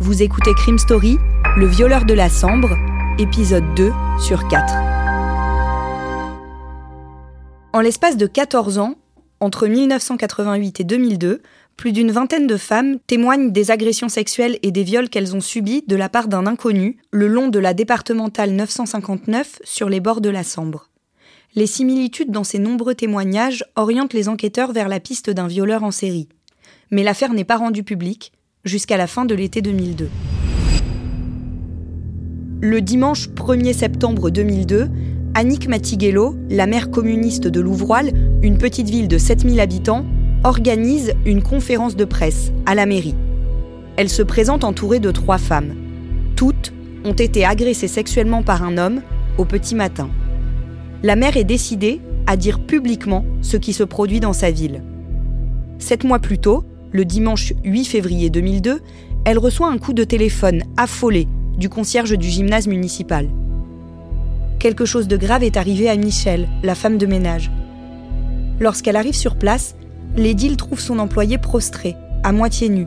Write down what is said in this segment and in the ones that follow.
Vous écoutez Crime Story, Le violeur de la Sambre, épisode 2 sur 4. En l'espace de 14 ans, entre 1988 et 2002, plus d'une vingtaine de femmes témoignent des agressions sexuelles et des viols qu'elles ont subis de la part d'un inconnu le long de la départementale 959 sur les bords de la Sambre. Les similitudes dans ces nombreux témoignages orientent les enquêteurs vers la piste d'un violeur en série. Mais l'affaire n'est pas rendue publique jusqu'à la fin de l'été 2002. Le dimanche 1er septembre 2002, Annick Matiguello, la maire communiste de Louvroil, une petite ville de 7000 habitants, organise une conférence de presse à la mairie. Elle se présente entourée de trois femmes. Toutes ont été agressées sexuellement par un homme au petit matin. La mère est décidée à dire publiquement ce qui se produit dans sa ville. Sept mois plus tôt, le dimanche 8 février 2002, elle reçoit un coup de téléphone affolé du concierge du gymnase municipal. Quelque chose de grave est arrivé à Michel, la femme de ménage. Lorsqu'elle arrive sur place, L'édile trouve son employé prostré, à moitié nu.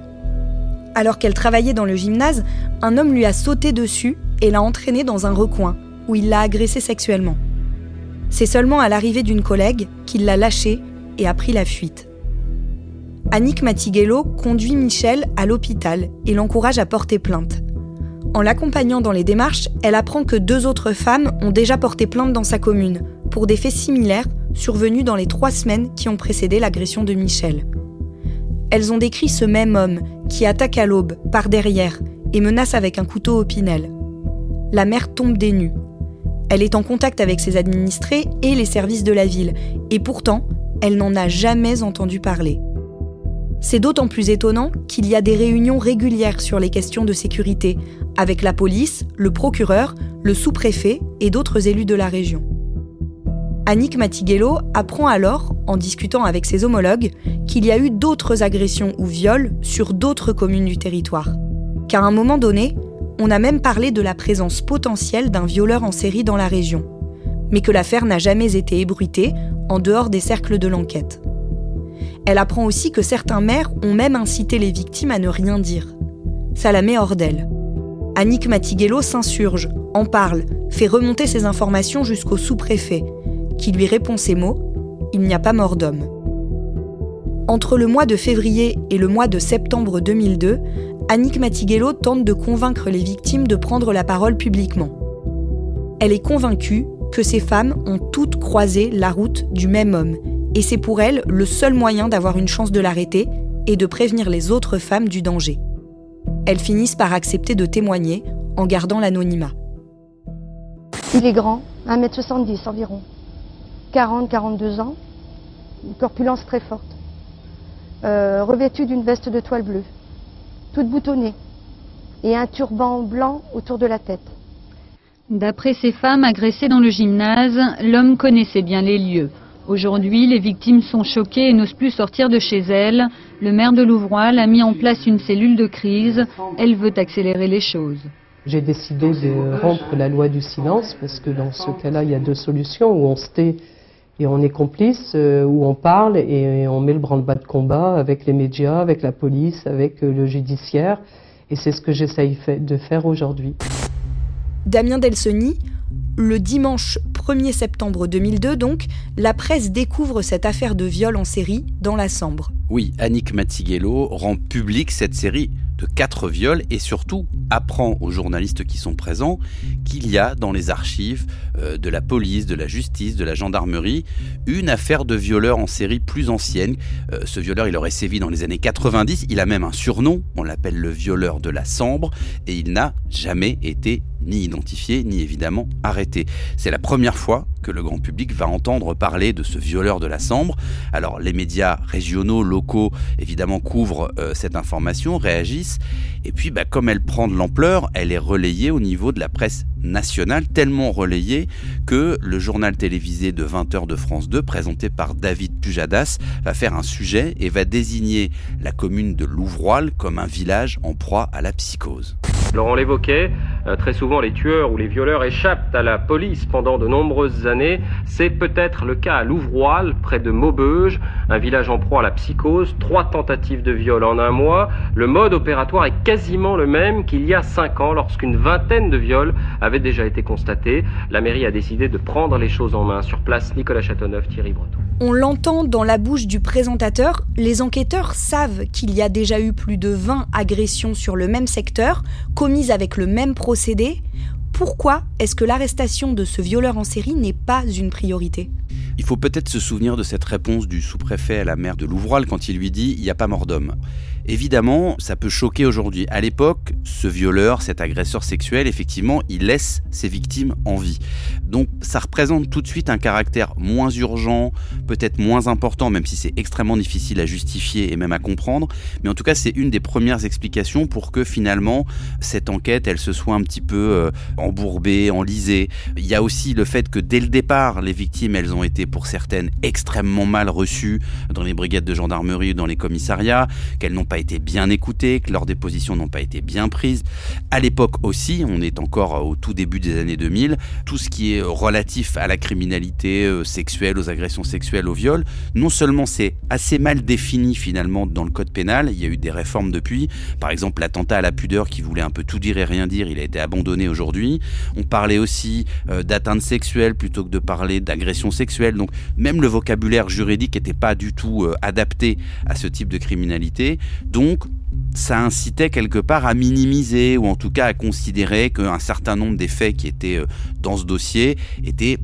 Alors qu'elle travaillait dans le gymnase, un homme lui a sauté dessus et l'a entraîné dans un recoin, où il l'a agressé sexuellement. C'est seulement à l'arrivée d'une collègue qu'il l'a lâché et a pris la fuite. Annick Matiguello conduit Michel à l'hôpital et l'encourage à porter plainte. En l'accompagnant dans les démarches, elle apprend que deux autres femmes ont déjà porté plainte dans sa commune pour des faits similaires survenus dans les trois semaines qui ont précédé l'agression de Michel. Elles ont décrit ce même homme qui attaque à l'aube, par derrière, et menace avec un couteau au pinel. La mère tombe des nues. Elle est en contact avec ses administrés et les services de la ville, et pourtant, elle n'en a jamais entendu parler. C'est d'autant plus étonnant qu'il y a des réunions régulières sur les questions de sécurité, avec la police, le procureur, le sous-préfet et d'autres élus de la région. Annick Matiguello apprend alors, en discutant avec ses homologues, qu'il y a eu d'autres agressions ou viols sur d'autres communes du territoire. Qu'à un moment donné, on a même parlé de la présence potentielle d'un violeur en série dans la région, mais que l'affaire n'a jamais été ébruitée en dehors des cercles de l'enquête. Elle apprend aussi que certains maires ont même incité les victimes à ne rien dire. Ça la met hors d'elle. Annick Matiguello s'insurge, en parle, fait remonter ses informations jusqu'au sous-préfet, qui lui répond ces mots Il n'y a pas mort d'homme. Entre le mois de février et le mois de septembre 2002, Annick Matiguello tente de convaincre les victimes de prendre la parole publiquement. Elle est convaincue que ces femmes ont toutes croisé la route du même homme, et c'est pour elle le seul moyen d'avoir une chance de l'arrêter et de prévenir les autres femmes du danger. Elles finissent par accepter de témoigner en gardant l'anonymat. Il est grand, 1m70 environ. 40-42 ans, une corpulence très forte, euh, revêtue d'une veste de toile bleue, toute boutonnée, et un turban blanc autour de la tête. D'après ces femmes agressées dans le gymnase, l'homme connaissait bien les lieux. Aujourd'hui, les victimes sont choquées et n'osent plus sortir de chez elles. Le maire de Louvroil a mis en place une cellule de crise. Elle veut accélérer les choses. J'ai décidé de rompre la loi du silence parce que dans ce cas-là, il y a deux solutions où on se tait et on est complice, euh, où on parle et, on met le branle-bas de combat avec les médias, avec la police, avec euh, le judiciaire. Et c'est ce que j'essaye de faire aujourd'hui. Damien Delsoni, le dimanche 1er septembre 2002, donc, la presse découvre cette affaire de viol en série dans la Sambre. Oui, Annick Matiguello rend publique cette série de quatre viols et surtout apprend aux journalistes qui sont présents qu'il y a dans les archives euh, de la police, de la justice, de la gendarmerie une affaire de violeur en série plus ancienne. Euh, ce violeur, il aurait sévi dans les années 90, il a même un surnom, on l'appelle le violeur de la Sambre et il n'a jamais été ni identifié, ni évidemment arrêté. C'est la première fois que le grand public va entendre parler de ce violeur de la Sambre. Alors les médias régionaux, locaux, évidemment couvrent euh, cette information, réagissent, et puis bah, comme elle prend de l'ampleur, elle est relayée au niveau de la presse nationale, tellement relayée que le journal télévisé de 20h de France 2, présenté par David Pujadas, va faire un sujet et va désigner la commune de Louvroil comme un village en proie à la psychose. Laurent l'évoquait, euh, très souvent les tueurs ou les violeurs échappent à la police pendant de nombreuses années. C'est peut-être le cas à Louvroil, près de Maubeuge, un village en proie à la psychose, trois tentatives de viol en un mois. Le mode opératoire est quasiment le même qu'il y a cinq ans, lorsqu'une vingtaine de viols avaient déjà été constatés. La mairie a décidé de prendre les choses en main. Sur place, Nicolas Châteauneuf, Thierry Breton. On l'entend dans la bouche du présentateur, les enquêteurs savent qu'il y a déjà eu plus de 20 agressions sur le même secteur, commises avec le même procédé. Pourquoi est-ce que l'arrestation de ce violeur en série n'est pas une priorité? Il faut peut-être se souvenir de cette réponse du sous-préfet à la maire de Louvroil quand il lui dit il n'y a pas mort d'homme. Évidemment, ça peut choquer aujourd'hui. À l'époque, ce violeur, cet agresseur sexuel, effectivement, il laisse ses victimes en vie. Donc ça représente tout de suite un caractère moins urgent, peut-être moins important, même si c'est extrêmement difficile à justifier et même à comprendre. Mais en tout cas, c'est une des premières explications pour que finalement, cette enquête, elle se soit un petit peu euh, embourbée, enlisée. Il y a aussi le fait que dès le départ, les victimes, elles ont été pour certaines extrêmement mal reçues dans les brigades de gendarmerie ou dans les commissariats, qu'elles n'ont pas été bien écoutées, que leurs dépositions n'ont pas été bien prises. À l'époque aussi, on est encore au tout début des années 2000, tout ce qui est relatif à la criminalité euh, sexuelle, aux agressions sexuelles, au viol, non seulement c'est assez mal défini finalement dans le code pénal, il y a eu des réformes depuis, par exemple l'attentat à la pudeur qui voulait un peu tout dire et rien dire, il a été abandonné aujourd'hui. On parlait aussi euh, d'atteinte sexuelle plutôt que de parler d'agression sexuelle, donc même le vocabulaire juridique n'était pas du tout euh, adapté à ce type de criminalité. Donc, ça incitait quelque part à minimiser ou en tout cas à considérer qu'un certain nombre des faits qui étaient euh, dans ce dossier étaient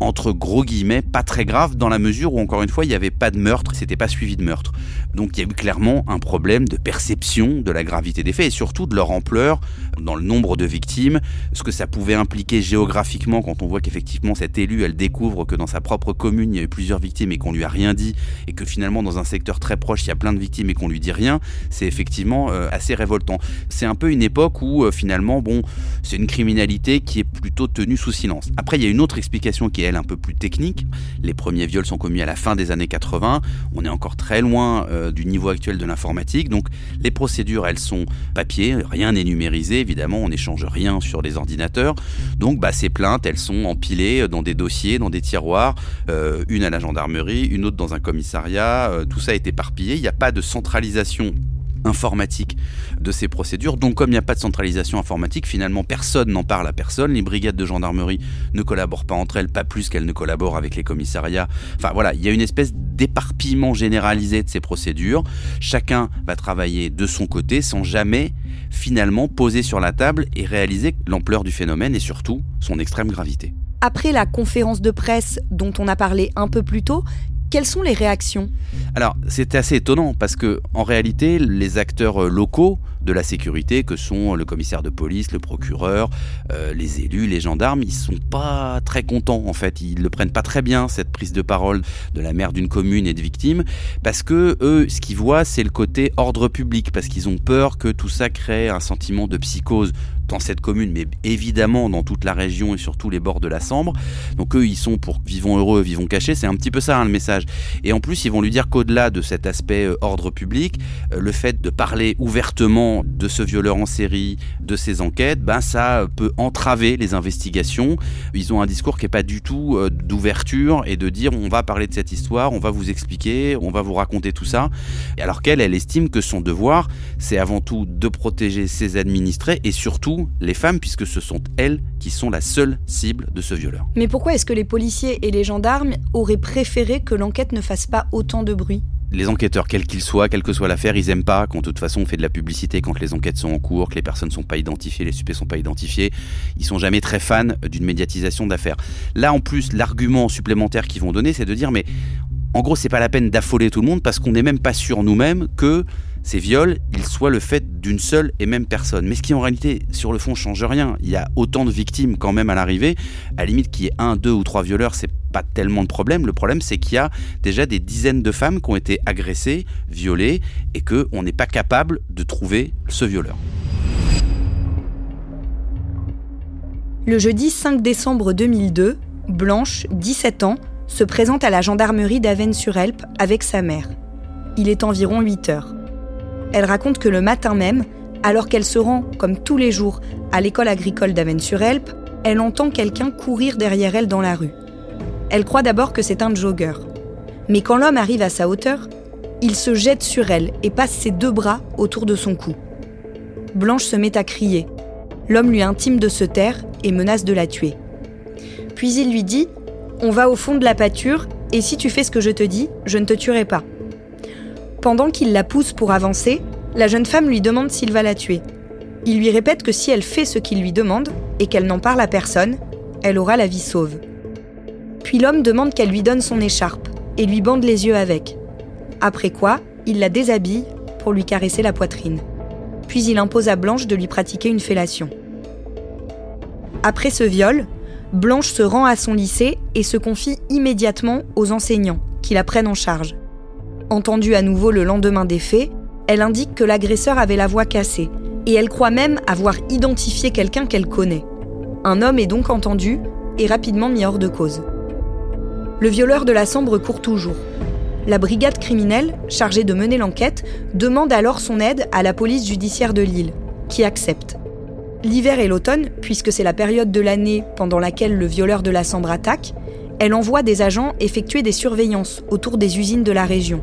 entre gros guillemets, pas très grave dans la mesure où, encore une fois, il n'y avait pas de meurtre, c'était pas suivi de meurtre. Donc il y a eu clairement un problème de perception de la gravité des faits et surtout de leur ampleur dans le nombre de victimes, ce que ça pouvait impliquer géographiquement quand on voit qu'effectivement cette élue, elle découvre que dans sa propre commune, il y a eu plusieurs victimes et qu'on lui a rien dit et que finalement dans un secteur très proche, il y a plein de victimes et qu'on lui dit rien, c'est effectivement euh, assez révoltant. C'est un peu une époque où euh, finalement, bon, c'est une criminalité qui est plutôt tenue sous silence. Après, il y a une autre explication qui est un peu plus technique. Les premiers viols sont commis à la fin des années 80. On est encore très loin euh, du niveau actuel de l'informatique. Donc les procédures, elles sont papier, rien n'est numérisé. Évidemment, on n'échange rien sur les ordinateurs. Donc bah, ces plaintes, elles sont empilées dans des dossiers, dans des tiroirs, euh, une à la gendarmerie, une autre dans un commissariat. Euh, tout ça est éparpillé. Il n'y a pas de centralisation informatique de ces procédures. Donc comme il n'y a pas de centralisation informatique, finalement personne n'en parle à personne. Les brigades de gendarmerie ne collaborent pas entre elles, pas plus qu'elles ne collaborent avec les commissariats. Enfin voilà, il y a une espèce d'éparpillement généralisé de ces procédures. Chacun va travailler de son côté sans jamais finalement poser sur la table et réaliser l'ampleur du phénomène et surtout son extrême gravité. Après la conférence de presse dont on a parlé un peu plus tôt, quelles sont les réactions? Alors, c'est assez étonnant parce que, en réalité, les acteurs euh, locaux de la sécurité, que sont le commissaire de police, le procureur, euh, les élus, les gendarmes, ils sont pas très contents en fait. Ils le prennent pas très bien cette prise de parole de la maire d'une commune et de victimes parce que eux, ce qu'ils voient, c'est le côté ordre public parce qu'ils ont peur que tout ça crée un sentiment de psychose dans cette commune, mais évidemment dans toute la région et sur tous les bords de la Sambre. Donc eux, ils sont pour vivons heureux, vivons cachés. C'est un petit peu ça hein, le message. Et en plus, ils vont lui dire qu'au-delà de cet aspect euh, ordre public, euh, le fait de parler ouvertement de ce violeur en série, de ces enquêtes, ben ça peut entraver les investigations. Ils ont un discours qui est pas du tout euh, d'ouverture et de dire on va parler de cette histoire, on va vous expliquer, on va vous raconter tout ça. Alors qu'elle, elle estime que son devoir, c'est avant tout de protéger ses administrés et surtout les femmes, puisque ce sont elles qui sont la seule cible de ce violeur. Mais pourquoi est-ce que les policiers et les gendarmes auraient préféré que l'enquête ne fasse pas autant de bruit? Les enquêteurs, quels qu'ils soient, quelle que soit l'affaire, ils aiment pas quand de toute façon on fait de la publicité quand les enquêtes sont en cours, que les personnes sont pas identifiées, les suspects sont pas identifiés. Ils sont jamais très fans d'une médiatisation d'affaires. Là, en plus, l'argument supplémentaire qu'ils vont donner, c'est de dire mais En gros, c'est pas la peine d'affoler tout le monde parce qu'on n'est même pas sûr nous-mêmes que ces viols, ils soient le fait d'une seule et même personne. Mais ce qui en réalité, sur le fond, change rien. Il y a autant de victimes quand même à l'arrivée. À la limite qu'il y ait un, deux ou trois violeurs, c'est pas tellement de problème. Le problème, c'est qu'il y a déjà des dizaines de femmes qui ont été agressées, violées, et qu'on n'est pas capable de trouver ce violeur. Le jeudi 5 décembre 2002, Blanche, 17 ans, se présente à la gendarmerie d'Avennes-sur-Helpe avec sa mère. Il est environ 8 heures. Elle raconte que le matin même, alors qu'elle se rend, comme tous les jours, à l'école agricole d'Avennes-sur-Helpe, elle entend quelqu'un courir derrière elle dans la rue. Elle croit d'abord que c'est un jogger. Mais quand l'homme arrive à sa hauteur, il se jette sur elle et passe ses deux bras autour de son cou. Blanche se met à crier. L'homme lui intime de se taire et menace de la tuer. Puis il lui dit On va au fond de la pâture et si tu fais ce que je te dis, je ne te tuerai pas. Pendant qu'il la pousse pour avancer, la jeune femme lui demande s'il va la tuer. Il lui répète que si elle fait ce qu'il lui demande et qu'elle n'en parle à personne, elle aura la vie sauve. Puis l'homme demande qu'elle lui donne son écharpe et lui bande les yeux avec. Après quoi, il la déshabille pour lui caresser la poitrine. Puis il impose à Blanche de lui pratiquer une fellation. Après ce viol, Blanche se rend à son lycée et se confie immédiatement aux enseignants, qui la prennent en charge. Entendue à nouveau le lendemain des faits, elle indique que l'agresseur avait la voix cassée, et elle croit même avoir identifié quelqu'un qu'elle connaît. Un homme est donc entendu et rapidement mis hors de cause. Le violeur de la Sambre court toujours. La brigade criminelle, chargée de mener l'enquête, demande alors son aide à la police judiciaire de Lille, qui accepte. L'hiver et l'automne, puisque c'est la période de l'année pendant laquelle le violeur de la Sambre attaque, elle envoie des agents effectuer des surveillances autour des usines de la région.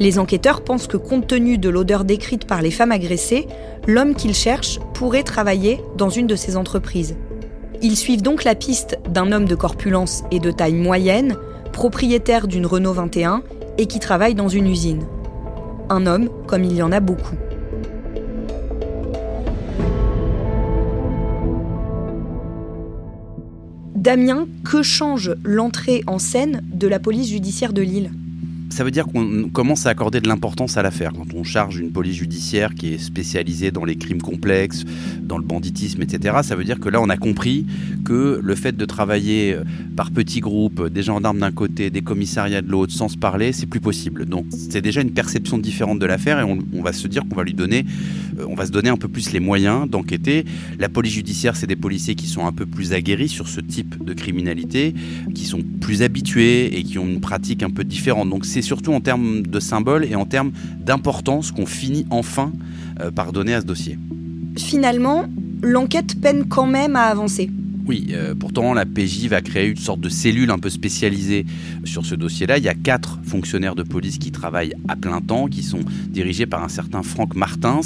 Les enquêteurs pensent que compte tenu de l'odeur décrite par les femmes agressées, l'homme qu'ils cherchent pourrait travailler dans une de ces entreprises. Ils suivent donc la piste d'un homme de corpulence et de taille moyenne, propriétaire d'une Renault 21 et qui travaille dans une usine. Un homme comme il y en a beaucoup. Damien, que change l'entrée en scène de la police judiciaire de Lille? Ça veut dire qu'on commence à accorder de l'importance à l'affaire. Quand on charge une police judiciaire qui est spécialisée dans les crimes complexes, dans le banditisme, etc., ça veut dire que là, on a compris que le fait de travailler euh, par petits groupes, des gendarmes d'un côté, des commissariats de l'autre, sans se parler, c'est plus possible. Donc, c'est déjà une perception différente de l'affaire et on, va se dire qu'on va lui donner, euh, on va se donner un peu plus les moyens d'enquêter. La police judiciaire, c'est des policiers qui sont un peu plus aguerris sur ce type de criminalité, qui sont plus habitués et qui ont une pratique un peu différente. Donc, c'est surtout en termes de symboles et en termes d'importance qu'on finit enfin euh, par donner à ce dossier. Finalement, l'enquête peine quand même à avancer. Oui, euh, pourtant la PJ va créer une sorte de cellule un peu spécialisée sur ce dossier-là. Il y a quatre fonctionnaires de police qui travaillent à plein temps, qui sont dirigés par un certain Franck Martins,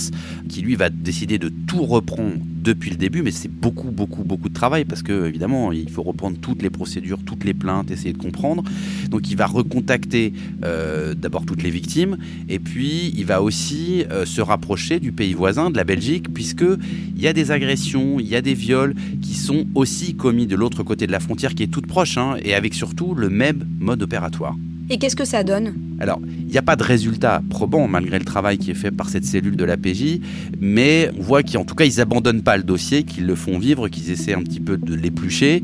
qui lui va décider de tout reprendre depuis le début, mais c'est beaucoup, beaucoup, beaucoup de travail parce que évidemment, il faut reprendre toutes les procédures, toutes les plaintes, essayer de comprendre. Donc, il va recontacter euh, d'abord toutes les victimes, et puis il va aussi euh, se rapprocher du pays voisin, de la Belgique, puisque il y a des agressions, il y a des viols qui sont aussi commis de l'autre côté de la frontière, qui est toute proche, hein, et avec surtout le même mode opératoire. Et qu'est-ce que ça donne Alors, il n'y a pas de résultat probant malgré le travail qui est fait par cette cellule de la PJ, mais on voit qu'en tout cas, ils abandonnent pas le dossier, qu'ils le font vivre, qu'ils essaient un petit peu de l'éplucher.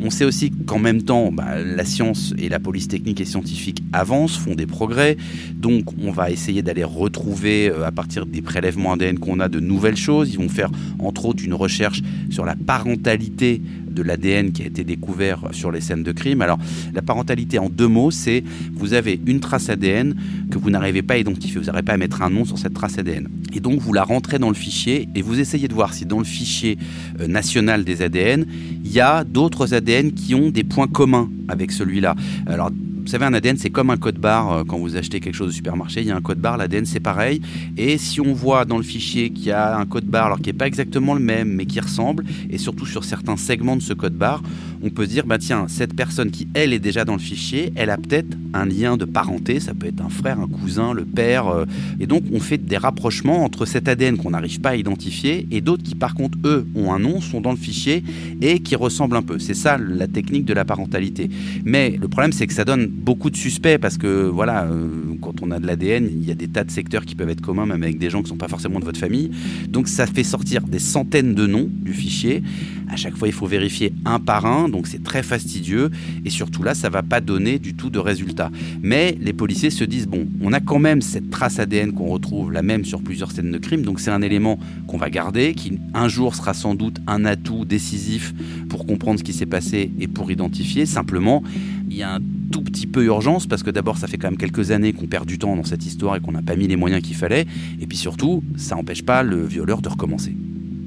On sait aussi qu'en même temps, bah, la science et la police technique et scientifique avancent, font des progrès. Donc, on va essayer d'aller retrouver, euh, à partir des prélèvements ADN qu'on a, de nouvelles choses. Ils vont faire, entre autres, une recherche sur la parentalité de l'ADN qui a été découvert sur les scènes de crime. Alors, la parentalité en deux mots, c'est vous avez une trace ADN que vous n'arrivez pas à identifier, vous n'arrivez pas à mettre un nom sur cette trace ADN. Et donc, vous la rentrez dans le fichier et vous essayez de voir si dans le fichier euh, national des ADN, il y a d'autres ADN qui ont des points communs avec celui-là. Alors, vous savez, un ADN, c'est comme un code barre. Euh, quand vous achetez quelque chose au supermarché, il y a un code barre. L'ADN, c'est pareil. Et si on voit dans le fichier qu'il y a un code barre, alors qui n'est pas exactement le même, mais qui ressemble, et surtout sur certains segments de ce code barre, on peut se dire, bah tiens, cette personne qui, elle, est déjà dans le fichier, elle a peut-être un lien de parenté. Ça peut être un frère, un cousin, le père. Euh, et donc, on fait des rapprochements entre cet ADN qu'on n'arrive pas à identifier et d'autres qui, par contre, eux, ont un nom, sont dans le fichier et qui ressemblent un peu. C'est ça la technique de la parentalité. Mais le problème, c'est que ça donne beaucoup de suspects parce que voilà, euh, quand on a de l'ADN, il y a des tas de secteurs qui peuvent être communs, même avec des gens qui ne sont pas forcément de votre famille. Donc ça fait sortir des centaines de noms du fichier. À chaque fois, il faut vérifier un par un, donc c'est très fastidieux. Et surtout là, ça va pas donner du tout de résultats. Mais les policiers se disent bon, on a quand même cette trace ADN qu'on retrouve la même sur plusieurs scènes de crime, donc c'est un élément qu'on va garder, qui un jour sera sans doute un atout décisif pour comprendre ce qui s'est passé et pour identifier. Simplement, il y a un tout petit peu urgence parce que d'abord ça fait quand même quelques années qu'on perd du temps dans cette histoire et qu'on n'a pas mis les moyens qu'il fallait et puis surtout ça n'empêche pas le violeur de recommencer.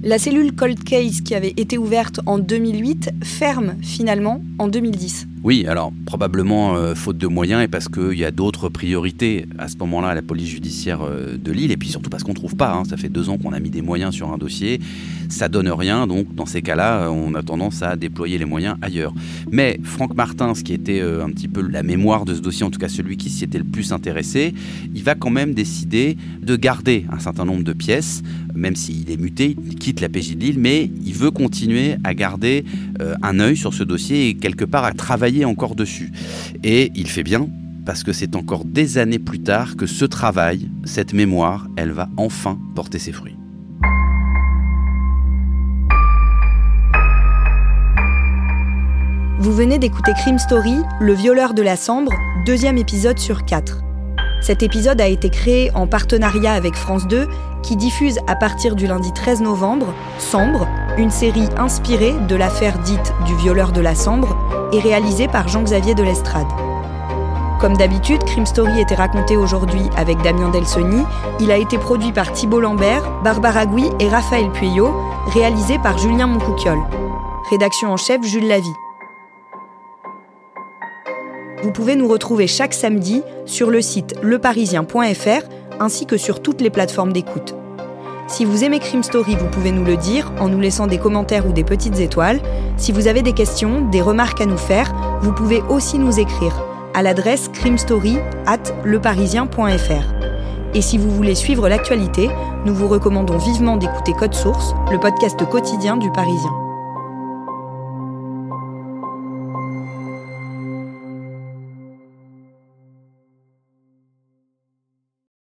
La cellule Cold Case qui avait été ouverte en 2008 ferme finalement en 2010. Oui, alors probablement euh, faute de moyens et parce qu'il y a d'autres priorités à ce moment-là à la police judiciaire euh, de Lille et puis surtout parce qu'on ne trouve pas. Hein. Ça fait deux ans qu'on a mis des moyens sur un dossier, ça donne rien, donc dans ces cas-là, euh, on a tendance à déployer les moyens ailleurs. Mais Franck Martin, ce qui était un petit peu la mémoire de ce dossier, en tout cas celui qui s'y était le plus intéressé, il va quand même décider de garder un certain nombre de pièces, même s'il est muté, il quitte la PJ de Lille, mais il veut continuer à garder un œil sur ce dossier et quelque part à encore dessus. Et il fait bien parce que c'est encore des années plus tard que ce travail, cette mémoire, elle va enfin porter ses fruits. Vous venez d'écouter Crime Story, Le violeur de la Sambre, deuxième épisode sur quatre. Cet épisode a été créé en partenariat avec France 2, qui diffuse à partir du lundi 13 novembre Sambre, une série inspirée de l'affaire dite du violeur de la Sambre et réalisée par Jean-Xavier de l'Estrade. Comme d'habitude, Crime Story était raconté aujourd'hui avec Damien Delsoni. Il a été produit par Thibault Lambert, Barbara Gouy et Raphaël Pueyo, réalisé par Julien Moncouquiol. Rédaction en chef Jules Lavie. Vous pouvez nous retrouver chaque samedi sur le site leparisien.fr ainsi que sur toutes les plateformes d'écoute. Si vous aimez Crime Story, vous pouvez nous le dire en nous laissant des commentaires ou des petites étoiles. Si vous avez des questions, des remarques à nous faire, vous pouvez aussi nous écrire à l'adresse crimestory at leparisien.fr. Et si vous voulez suivre l'actualité, nous vous recommandons vivement d'écouter Code Source, le podcast quotidien du Parisien.